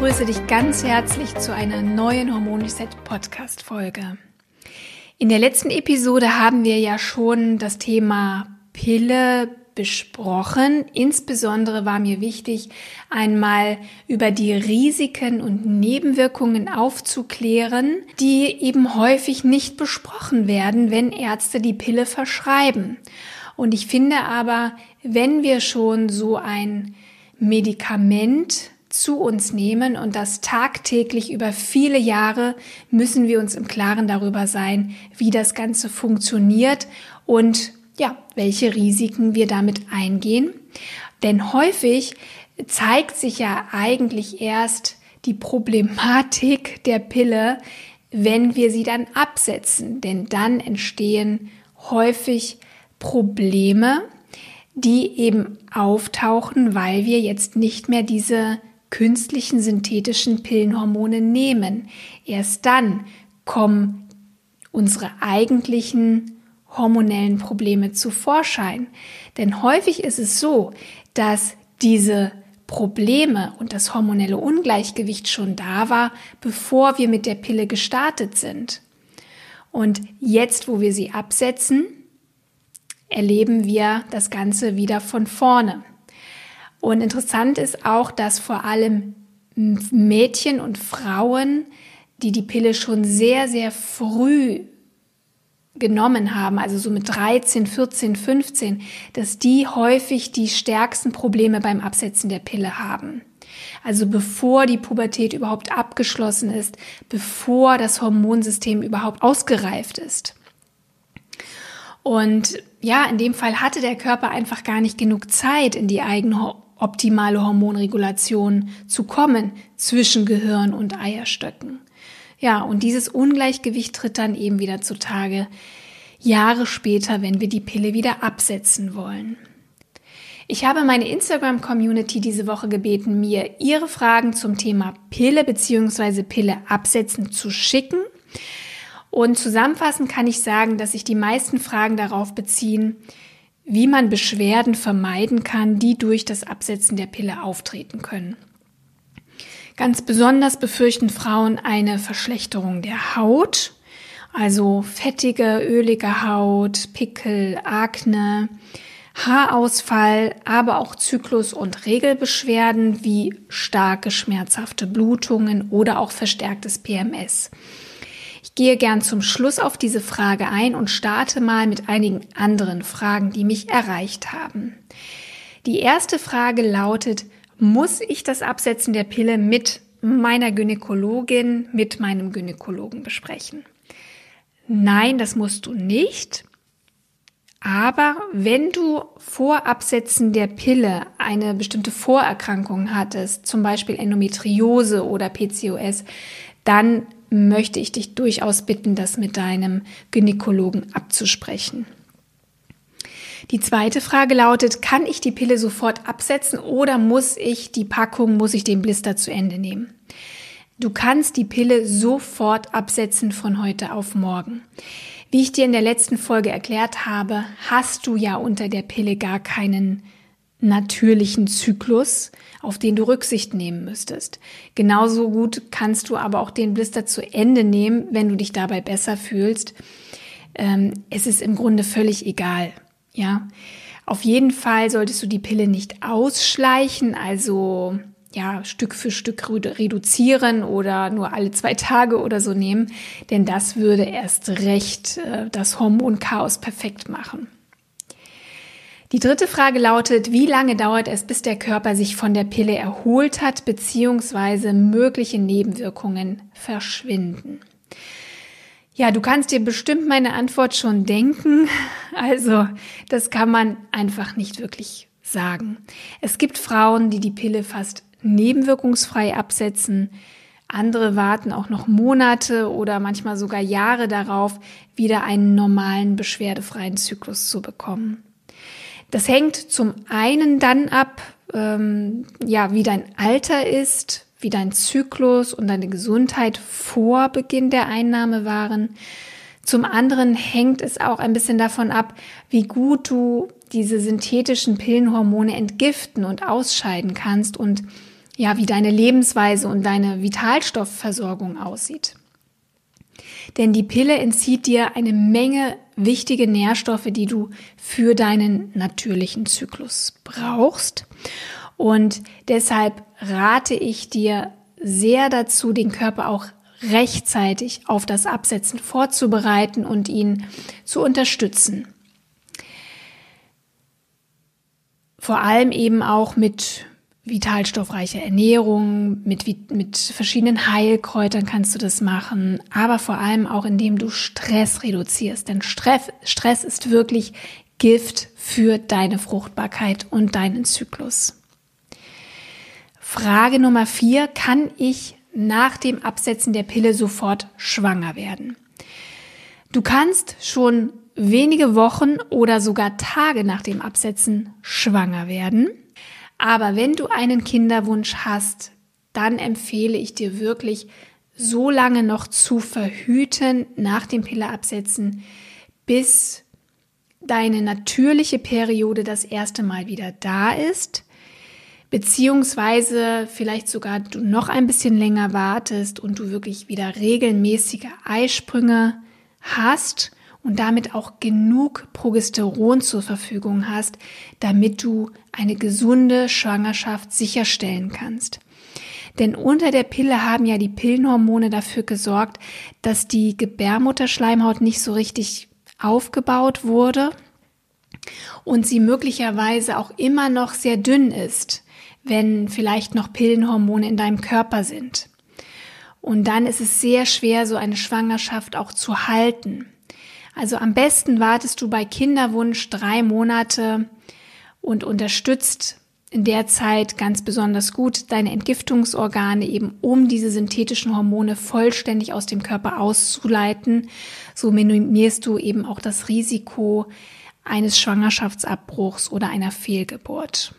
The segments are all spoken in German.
Begrüße dich ganz herzlich zu einer neuen Hormon Reset Podcast Folge. In der letzten Episode haben wir ja schon das Thema Pille besprochen. Insbesondere war mir wichtig, einmal über die Risiken und Nebenwirkungen aufzuklären, die eben häufig nicht besprochen werden, wenn Ärzte die Pille verschreiben. Und ich finde aber, wenn wir schon so ein Medikament zu uns nehmen und das tagtäglich über viele Jahre müssen wir uns im Klaren darüber sein, wie das Ganze funktioniert und ja, welche Risiken wir damit eingehen. Denn häufig zeigt sich ja eigentlich erst die Problematik der Pille, wenn wir sie dann absetzen. Denn dann entstehen häufig Probleme, die eben auftauchen, weil wir jetzt nicht mehr diese künstlichen synthetischen Pillenhormone nehmen. Erst dann kommen unsere eigentlichen hormonellen Probleme zu Vorschein. Denn häufig ist es so, dass diese Probleme und das hormonelle Ungleichgewicht schon da war, bevor wir mit der Pille gestartet sind. Und jetzt, wo wir sie absetzen, erleben wir das Ganze wieder von vorne. Und interessant ist auch, dass vor allem Mädchen und Frauen, die die Pille schon sehr, sehr früh genommen haben, also so mit 13, 14, 15, dass die häufig die stärksten Probleme beim Absetzen der Pille haben. Also bevor die Pubertät überhaupt abgeschlossen ist, bevor das Hormonsystem überhaupt ausgereift ist. Und ja, in dem Fall hatte der Körper einfach gar nicht genug Zeit, in die eigene optimale Hormonregulation zu kommen zwischen Gehirn und Eierstöcken. Ja, und dieses Ungleichgewicht tritt dann eben wieder zutage, Jahre später, wenn wir die Pille wieder absetzen wollen. Ich habe meine Instagram-Community diese Woche gebeten, mir ihre Fragen zum Thema Pille bzw. Pille absetzen zu schicken. Und zusammenfassend kann ich sagen, dass sich die meisten Fragen darauf beziehen, wie man Beschwerden vermeiden kann, die durch das Absetzen der Pille auftreten können. Ganz besonders befürchten Frauen eine Verschlechterung der Haut, also fettige, ölige Haut, Pickel, Akne, Haarausfall, aber auch Zyklus- und Regelbeschwerden wie starke schmerzhafte Blutungen oder auch verstärktes PMS. Ich gehe gern zum Schluss auf diese Frage ein und starte mal mit einigen anderen Fragen, die mich erreicht haben. Die erste Frage lautet, muss ich das Absetzen der Pille mit meiner Gynäkologin, mit meinem Gynäkologen besprechen? Nein, das musst du nicht. Aber wenn du vor Absetzen der Pille eine bestimmte Vorerkrankung hattest, zum Beispiel Endometriose oder PCOS, dann möchte ich dich durchaus bitten, das mit deinem Gynäkologen abzusprechen. Die zweite Frage lautet, kann ich die Pille sofort absetzen oder muss ich die Packung, muss ich den Blister zu Ende nehmen? Du kannst die Pille sofort absetzen von heute auf morgen. Wie ich dir in der letzten Folge erklärt habe, hast du ja unter der Pille gar keinen natürlichen Zyklus, auf den du Rücksicht nehmen müsstest. Genauso gut kannst du aber auch den Blister zu Ende nehmen, wenn du dich dabei besser fühlst. Ähm, es ist im Grunde völlig egal. Ja, auf jeden Fall solltest du die Pille nicht ausschleichen, also ja, Stück für Stück reduzieren oder nur alle zwei Tage oder so nehmen, denn das würde erst recht äh, das Hormonchaos perfekt machen. Die dritte Frage lautet, wie lange dauert es, bis der Körper sich von der Pille erholt hat, beziehungsweise mögliche Nebenwirkungen verschwinden? Ja, du kannst dir bestimmt meine Antwort schon denken. Also, das kann man einfach nicht wirklich sagen. Es gibt Frauen, die die Pille fast nebenwirkungsfrei absetzen. Andere warten auch noch Monate oder manchmal sogar Jahre darauf, wieder einen normalen, beschwerdefreien Zyklus zu bekommen. Das hängt zum einen dann ab, ähm, ja, wie dein Alter ist, wie dein Zyklus und deine Gesundheit vor Beginn der Einnahme waren. Zum anderen hängt es auch ein bisschen davon ab, wie gut du diese synthetischen Pillenhormone entgiften und ausscheiden kannst und ja, wie deine Lebensweise und deine Vitalstoffversorgung aussieht. Denn die Pille entzieht dir eine Menge wichtige Nährstoffe, die du für deinen natürlichen Zyklus brauchst. Und deshalb rate ich dir sehr dazu, den Körper auch rechtzeitig auf das Absetzen vorzubereiten und ihn zu unterstützen. Vor allem eben auch mit vitalstoffreicher Ernährung, mit, mit verschiedenen Heilkräutern kannst du das machen, aber vor allem auch indem du Stress reduzierst. Denn Stress, Stress ist wirklich Gift für deine Fruchtbarkeit und deinen Zyklus. Frage Nummer vier, kann ich nach dem Absetzen der Pille sofort schwanger werden? Du kannst schon wenige Wochen oder sogar Tage nach dem Absetzen schwanger werden. Aber wenn du einen Kinderwunsch hast, dann empfehle ich dir wirklich, so lange noch zu verhüten nach dem Pilleabsetzen, bis deine natürliche Periode das erste Mal wieder da ist, beziehungsweise vielleicht sogar du noch ein bisschen länger wartest und du wirklich wieder regelmäßige Eisprünge hast und damit auch genug Progesteron zur Verfügung hast, damit du eine gesunde Schwangerschaft sicherstellen kannst. Denn unter der Pille haben ja die Pillenhormone dafür gesorgt, dass die Gebärmutterschleimhaut nicht so richtig aufgebaut wurde und sie möglicherweise auch immer noch sehr dünn ist, wenn vielleicht noch Pillenhormone in deinem Körper sind. Und dann ist es sehr schwer, so eine Schwangerschaft auch zu halten. Also am besten wartest du bei Kinderwunsch drei Monate und unterstützt in der Zeit ganz besonders gut deine Entgiftungsorgane eben, um diese synthetischen Hormone vollständig aus dem Körper auszuleiten. So minimierst du eben auch das Risiko eines Schwangerschaftsabbruchs oder einer Fehlgeburt.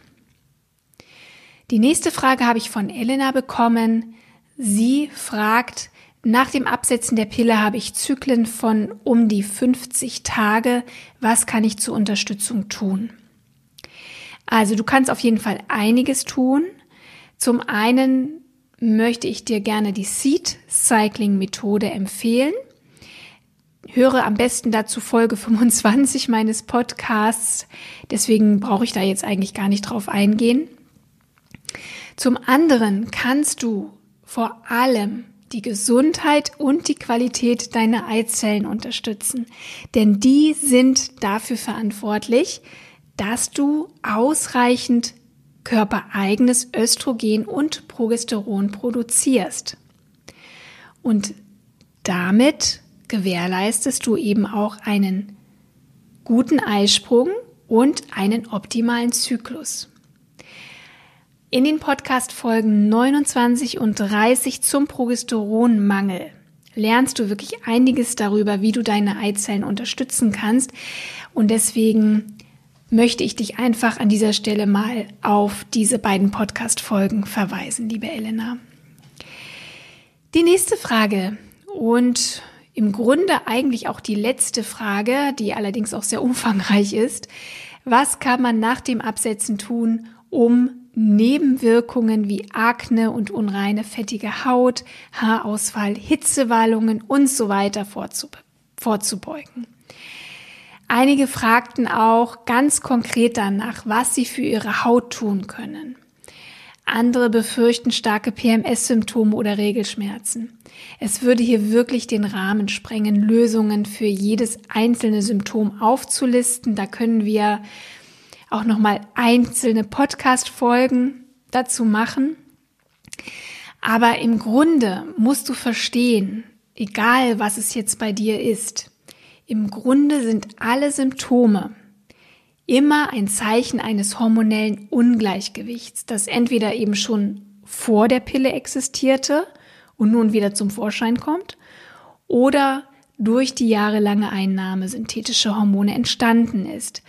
Die nächste Frage habe ich von Elena bekommen. Sie fragt, nach dem Absetzen der Pille habe ich Zyklen von um die 50 Tage. Was kann ich zur Unterstützung tun? Also du kannst auf jeden Fall einiges tun. Zum einen möchte ich dir gerne die Seed Cycling Methode empfehlen. Höre am besten dazu Folge 25 meines Podcasts. Deswegen brauche ich da jetzt eigentlich gar nicht drauf eingehen. Zum anderen kannst du vor allem die Gesundheit und die Qualität deiner Eizellen unterstützen. Denn die sind dafür verantwortlich, dass du ausreichend körpereigenes Östrogen und Progesteron produzierst. Und damit gewährleistest du eben auch einen guten Eisprung und einen optimalen Zyklus. In den Podcast-Folgen 29 und 30 zum Progesteronmangel lernst du wirklich einiges darüber, wie du deine Eizellen unterstützen kannst. Und deswegen möchte ich dich einfach an dieser Stelle mal auf diese beiden Podcast-Folgen verweisen, liebe Elena. Die nächste Frage und im Grunde eigentlich auch die letzte Frage, die allerdings auch sehr umfangreich ist. Was kann man nach dem Absetzen tun, um Nebenwirkungen wie Akne und unreine fettige Haut, Haarausfall, Hitzewallungen und so weiter vorzubeugen. Einige fragten auch ganz konkret danach, was sie für ihre Haut tun können. Andere befürchten starke PMS-Symptome oder Regelschmerzen. Es würde hier wirklich den Rahmen sprengen, Lösungen für jedes einzelne Symptom aufzulisten. Da können wir auch nochmal einzelne Podcast-Folgen dazu machen. Aber im Grunde musst du verstehen, egal was es jetzt bei dir ist, im Grunde sind alle Symptome, immer ein Zeichen eines hormonellen Ungleichgewichts, das entweder eben schon vor der Pille existierte und nun wieder zum Vorschein kommt oder durch die jahrelange Einnahme synthetischer Hormone entstanden ist.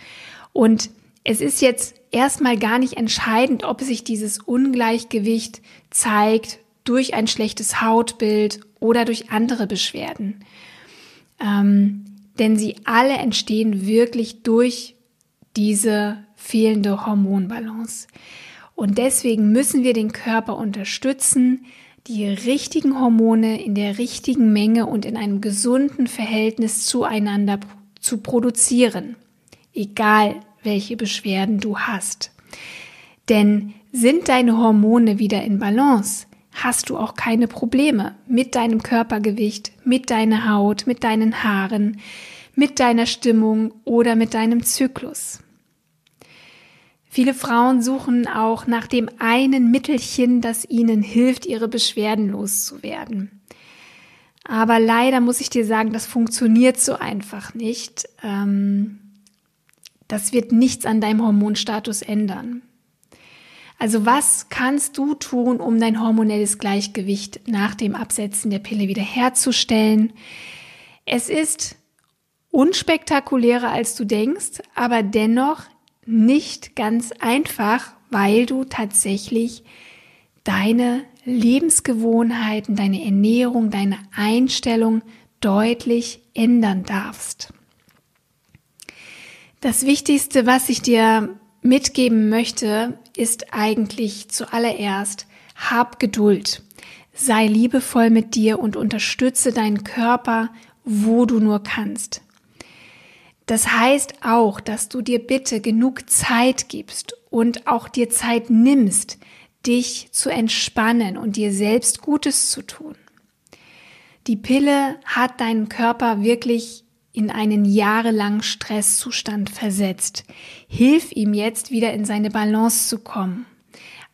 Und es ist jetzt erstmal gar nicht entscheidend, ob sich dieses Ungleichgewicht zeigt durch ein schlechtes Hautbild oder durch andere Beschwerden. Ähm, denn sie alle entstehen wirklich durch diese fehlende Hormonbalance. Und deswegen müssen wir den Körper unterstützen, die richtigen Hormone in der richtigen Menge und in einem gesunden Verhältnis zueinander zu produzieren, egal welche Beschwerden du hast. Denn sind deine Hormone wieder in Balance, hast du auch keine Probleme mit deinem Körpergewicht, mit deiner Haut, mit deinen Haaren, mit deiner Stimmung oder mit deinem Zyklus. Viele Frauen suchen auch nach dem einen Mittelchen, das ihnen hilft, ihre Beschwerden loszuwerden. Aber leider muss ich dir sagen, das funktioniert so einfach nicht. Ähm, das wird nichts an deinem Hormonstatus ändern. Also was kannst du tun, um dein hormonelles Gleichgewicht nach dem Absetzen der Pille wiederherzustellen? Es ist unspektakulärer, als du denkst, aber dennoch nicht ganz einfach, weil du tatsächlich deine Lebensgewohnheiten, deine Ernährung, deine Einstellung deutlich ändern darfst. Das Wichtigste, was ich dir mitgeben möchte, ist eigentlich zuallererst, hab Geduld, sei liebevoll mit dir und unterstütze deinen Körper, wo du nur kannst. Das heißt auch, dass du dir bitte genug Zeit gibst und auch dir Zeit nimmst, dich zu entspannen und dir selbst Gutes zu tun. Die Pille hat deinen Körper wirklich in einen jahrelangen Stresszustand versetzt. Hilf ihm jetzt wieder in seine Balance zu kommen.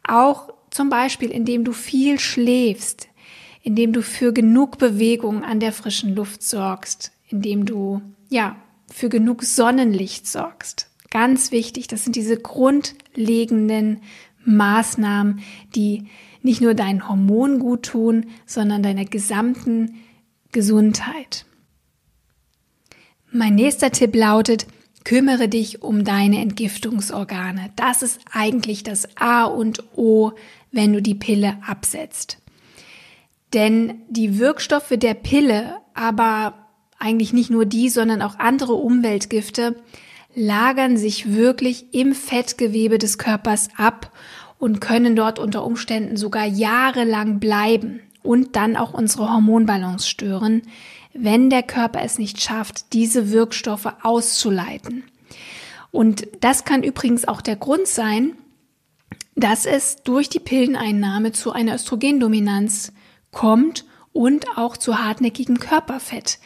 Auch zum Beispiel, indem du viel schläfst, indem du für genug Bewegung an der frischen Luft sorgst, indem du, ja, für genug Sonnenlicht sorgst. Ganz wichtig, das sind diese grundlegenden Maßnahmen, die nicht nur deinen Hormonen gut tun, sondern deiner gesamten Gesundheit. Mein nächster Tipp lautet, kümmere dich um deine Entgiftungsorgane. Das ist eigentlich das A und O, wenn du die Pille absetzt. Denn die Wirkstoffe der Pille, aber eigentlich nicht nur die, sondern auch andere Umweltgifte lagern sich wirklich im Fettgewebe des Körpers ab und können dort unter Umständen sogar jahrelang bleiben und dann auch unsere Hormonbalance stören, wenn der Körper es nicht schafft, diese Wirkstoffe auszuleiten. Und das kann übrigens auch der Grund sein, dass es durch die Pilleneinnahme zu einer Östrogendominanz kommt und auch zu hartnäckigem Körperfett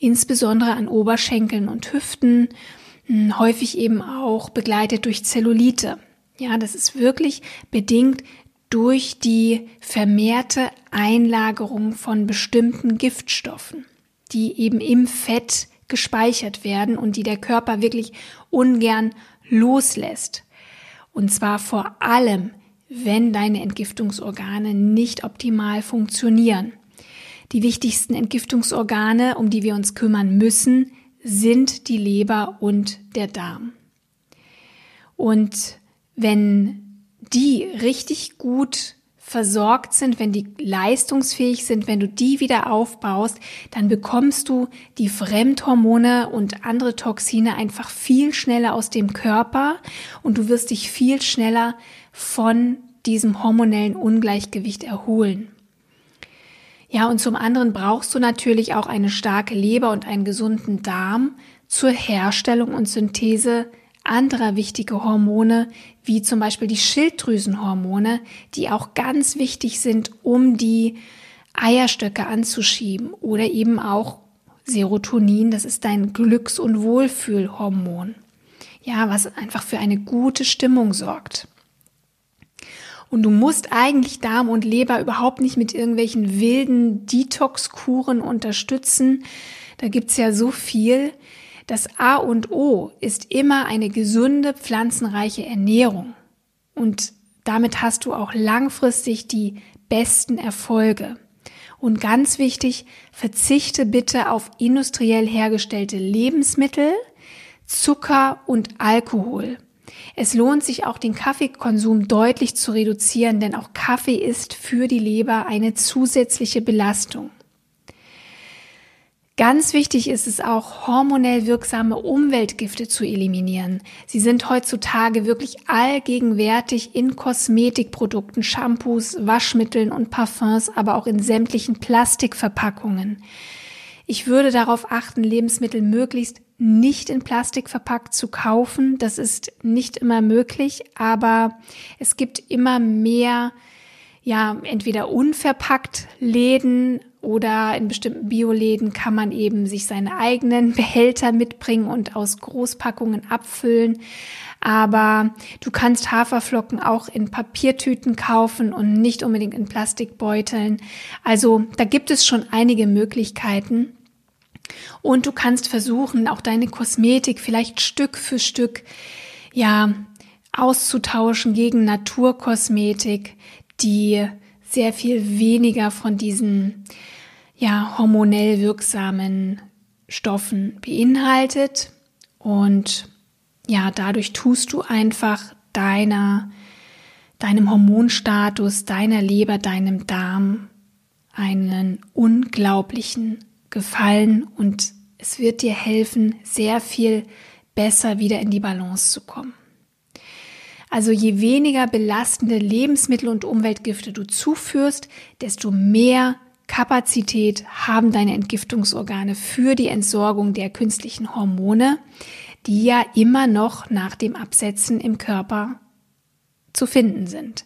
insbesondere an Oberschenkeln und Hüften, hm, häufig eben auch begleitet durch Zellulite. Ja, das ist wirklich bedingt durch die vermehrte Einlagerung von bestimmten Giftstoffen, die eben im Fett gespeichert werden und die der Körper wirklich ungern loslässt. Und zwar vor allem, wenn deine Entgiftungsorgane nicht optimal funktionieren. Die wichtigsten Entgiftungsorgane, um die wir uns kümmern müssen, sind die Leber und der Darm. Und wenn die richtig gut versorgt sind, wenn die leistungsfähig sind, wenn du die wieder aufbaust, dann bekommst du die Fremdhormone und andere Toxine einfach viel schneller aus dem Körper und du wirst dich viel schneller von diesem hormonellen Ungleichgewicht erholen. Ja, und zum anderen brauchst du natürlich auch eine starke Leber und einen gesunden Darm zur Herstellung und Synthese anderer wichtiger Hormone, wie zum Beispiel die Schilddrüsenhormone, die auch ganz wichtig sind, um die Eierstöcke anzuschieben oder eben auch Serotonin, das ist dein Glücks- und Wohlfühlhormon. Ja, was einfach für eine gute Stimmung sorgt. Und du musst eigentlich Darm und Leber überhaupt nicht mit irgendwelchen wilden Detox-Kuren unterstützen. Da gibt's ja so viel. Das A und O ist immer eine gesunde, pflanzenreiche Ernährung. Und damit hast du auch langfristig die besten Erfolge. Und ganz wichtig, verzichte bitte auf industriell hergestellte Lebensmittel, Zucker und Alkohol. Es lohnt sich auch den Kaffeekonsum deutlich zu reduzieren, denn auch Kaffee ist für die Leber eine zusätzliche Belastung. Ganz wichtig ist es auch, hormonell wirksame Umweltgifte zu eliminieren. Sie sind heutzutage wirklich allgegenwärtig in Kosmetikprodukten, Shampoos, Waschmitteln und Parfums, aber auch in sämtlichen Plastikverpackungen. Ich würde darauf achten, Lebensmittel möglichst nicht in Plastik verpackt zu kaufen. Das ist nicht immer möglich, aber es gibt immer mehr, ja, entweder unverpackt Läden oder in bestimmten Bioläden kann man eben sich seine eigenen Behälter mitbringen und aus Großpackungen abfüllen. Aber du kannst Haferflocken auch in Papiertüten kaufen und nicht unbedingt in Plastikbeuteln. Also da gibt es schon einige Möglichkeiten. Und du kannst versuchen, auch deine Kosmetik vielleicht Stück für Stück, ja, auszutauschen gegen Naturkosmetik, die sehr viel weniger von diesen ja hormonell wirksamen Stoffen beinhaltet und ja, dadurch tust du einfach deiner deinem Hormonstatus, deiner Leber, deinem Darm einen unglaublichen Gefallen und es wird dir helfen, sehr viel besser wieder in die Balance zu kommen. Also je weniger belastende Lebensmittel und Umweltgifte du zuführst, desto mehr Kapazität haben deine Entgiftungsorgane für die Entsorgung der künstlichen Hormone, die ja immer noch nach dem Absetzen im Körper zu finden sind.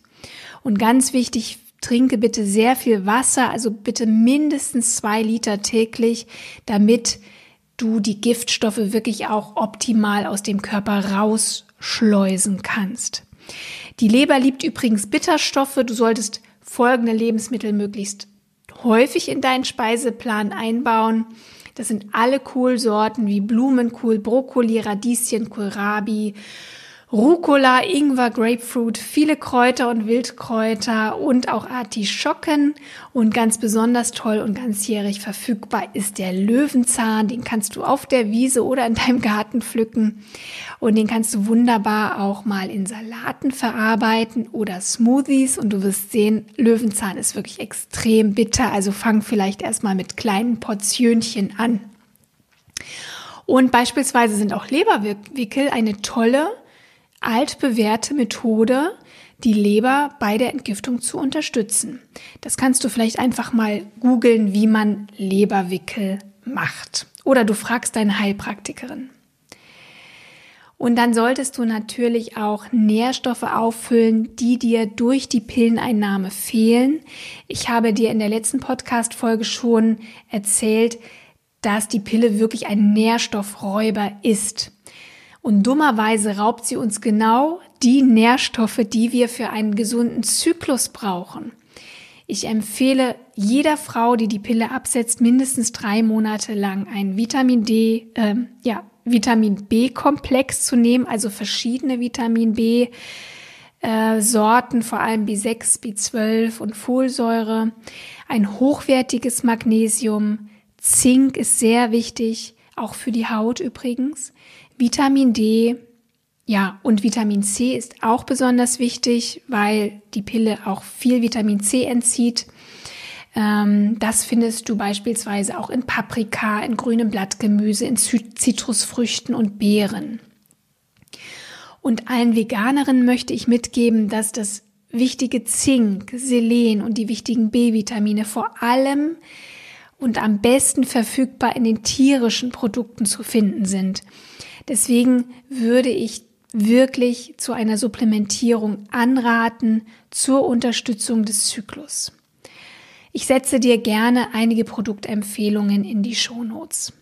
Und ganz wichtig, trinke bitte sehr viel Wasser, also bitte mindestens zwei Liter täglich, damit du die Giftstoffe wirklich auch optimal aus dem Körper rausschleusen kannst. Die Leber liebt übrigens Bitterstoffe. Du solltest folgende Lebensmittel möglichst häufig in deinen Speiseplan einbauen. Das sind alle Kohlsorten wie Blumenkohl, Brokkoli, Radieschen, Kohlrabi, Rucola, Ingwer, Grapefruit, viele Kräuter und Wildkräuter und auch Artischocken. Und ganz besonders toll und ganzjährig verfügbar ist der Löwenzahn. Den kannst du auf der Wiese oder in deinem Garten pflücken. Und den kannst du wunderbar auch mal in Salaten verarbeiten oder Smoothies. Und du wirst sehen, Löwenzahn ist wirklich extrem bitter. Also fang vielleicht erstmal mit kleinen Portionchen an. Und beispielsweise sind auch Leberwickel eine tolle altbewährte Methode, die Leber bei der Entgiftung zu unterstützen. Das kannst du vielleicht einfach mal googeln, wie man Leberwickel macht. Oder du fragst deine Heilpraktikerin. Und dann solltest du natürlich auch Nährstoffe auffüllen, die dir durch die Pilleneinnahme fehlen. Ich habe dir in der letzten Podcast-Folge schon erzählt, dass die Pille wirklich ein Nährstoffräuber ist. Und dummerweise raubt sie uns genau die Nährstoffe, die wir für einen gesunden Zyklus brauchen. Ich empfehle jeder Frau, die die Pille absetzt, mindestens drei Monate lang ein Vitamin D, äh, ja, Vitamin B-Komplex zu nehmen, also verschiedene Vitamin B. Äh, Sorten, vor allem B6, B12 und Folsäure, ein hochwertiges Magnesium, Zink ist sehr wichtig, auch für die Haut übrigens. Vitamin D, ja, und Vitamin C ist auch besonders wichtig, weil die Pille auch viel Vitamin C entzieht. Ähm, das findest du beispielsweise auch in Paprika, in grünem Blattgemüse, in Zitrusfrüchten und Beeren. Und allen Veganerinnen möchte ich mitgeben, dass das wichtige Zink, Selen und die wichtigen B-Vitamine vor allem und am besten verfügbar in den tierischen Produkten zu finden sind. Deswegen würde ich wirklich zu einer Supplementierung anraten zur Unterstützung des Zyklus. Ich setze dir gerne einige Produktempfehlungen in die Shownotes.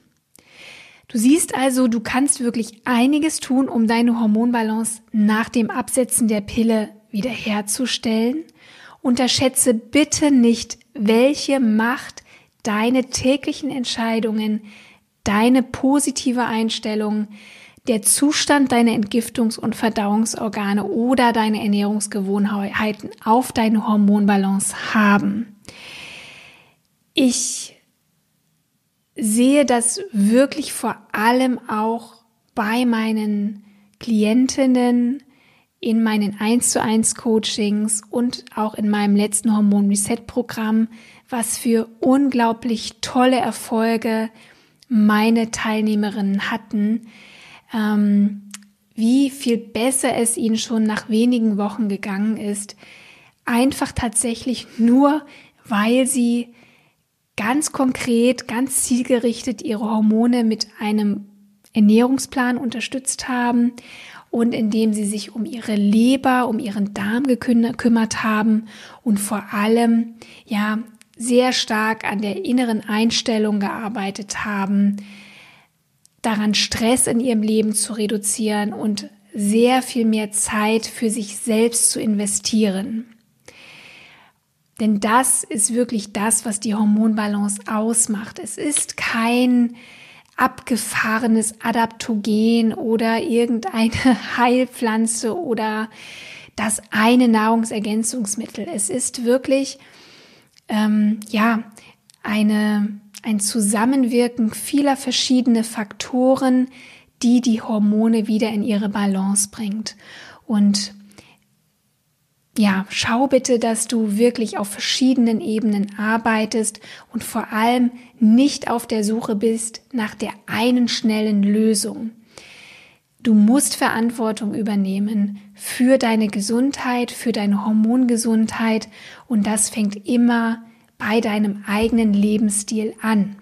Du siehst also, du kannst wirklich einiges tun, um deine Hormonbalance nach dem Absetzen der Pille wiederherzustellen. Unterschätze bitte nicht, welche Macht deine täglichen Entscheidungen deine positive Einstellung, der Zustand deiner Entgiftungs- und Verdauungsorgane oder deine Ernährungsgewohnheiten auf deine Hormonbalance haben. Ich sehe das wirklich vor allem auch bei meinen Klientinnen in meinen 1 zu 1 Coachings und auch in meinem letzten Hormon Reset Programm, was für unglaublich tolle Erfolge meine Teilnehmerinnen hatten, ähm, wie viel besser es ihnen schon nach wenigen Wochen gegangen ist, einfach tatsächlich nur, weil sie ganz konkret, ganz zielgerichtet ihre Hormone mit einem Ernährungsplan unterstützt haben und indem sie sich um ihre Leber, um ihren Darm gekümmert haben und vor allem, ja, sehr stark an der inneren Einstellung gearbeitet haben, daran Stress in ihrem Leben zu reduzieren und sehr viel mehr Zeit für sich selbst zu investieren. Denn das ist wirklich das, was die Hormonbalance ausmacht. Es ist kein abgefahrenes Adaptogen oder irgendeine Heilpflanze oder das eine Nahrungsergänzungsmittel. Es ist wirklich ähm, ja eine ein Zusammenwirken vieler verschiedene Faktoren, die die Hormone wieder in ihre Balance bringt. Und ja, schau bitte, dass du wirklich auf verschiedenen Ebenen arbeitest und vor allem nicht auf der Suche bist nach der einen schnellen Lösung. Du musst Verantwortung übernehmen für deine Gesundheit, für deine Hormongesundheit und das fängt immer bei deinem eigenen Lebensstil an.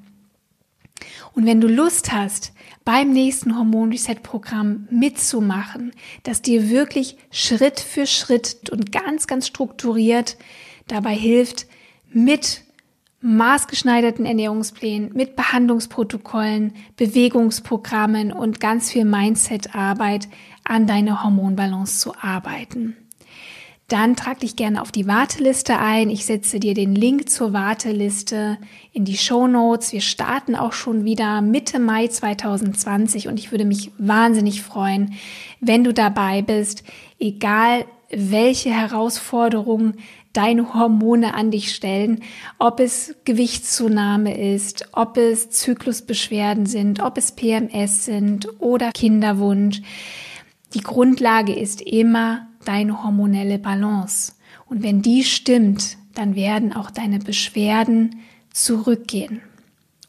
Und wenn du Lust hast, beim nächsten Hormon Reset Programm mitzumachen, das dir wirklich Schritt für Schritt und ganz, ganz strukturiert dabei hilft, mit maßgeschneiderten Ernährungsplänen, mit Behandlungsprotokollen, Bewegungsprogrammen und ganz viel Mindset-Arbeit an deiner Hormonbalance zu arbeiten dann trag dich gerne auf die Warteliste ein. Ich setze dir den Link zur Warteliste in die Show Notes. Wir starten auch schon wieder Mitte Mai 2020 und ich würde mich wahnsinnig freuen, wenn du dabei bist, egal welche Herausforderungen deine Hormone an dich stellen, ob es Gewichtszunahme ist, ob es Zyklusbeschwerden sind, ob es PMS sind oder Kinderwunsch. Die Grundlage ist immer deine hormonelle Balance. Und wenn die stimmt, dann werden auch deine Beschwerden zurückgehen.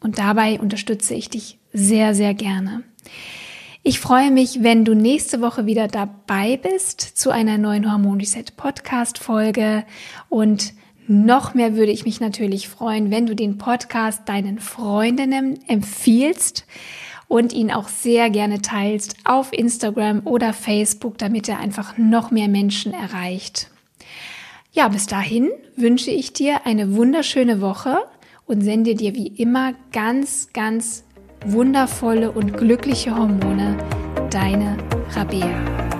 Und dabei unterstütze ich dich sehr, sehr gerne. Ich freue mich, wenn du nächste Woche wieder dabei bist zu einer neuen Hormon Reset Podcast Folge und noch mehr würde ich mich natürlich freuen, wenn du den Podcast deinen Freundinnen empfiehlst und ihn auch sehr gerne teilst auf Instagram oder Facebook, damit er einfach noch mehr Menschen erreicht. Ja, bis dahin wünsche ich dir eine wunderschöne Woche und sende dir wie immer ganz, ganz wundervolle und glückliche Hormone. Deine Rabea.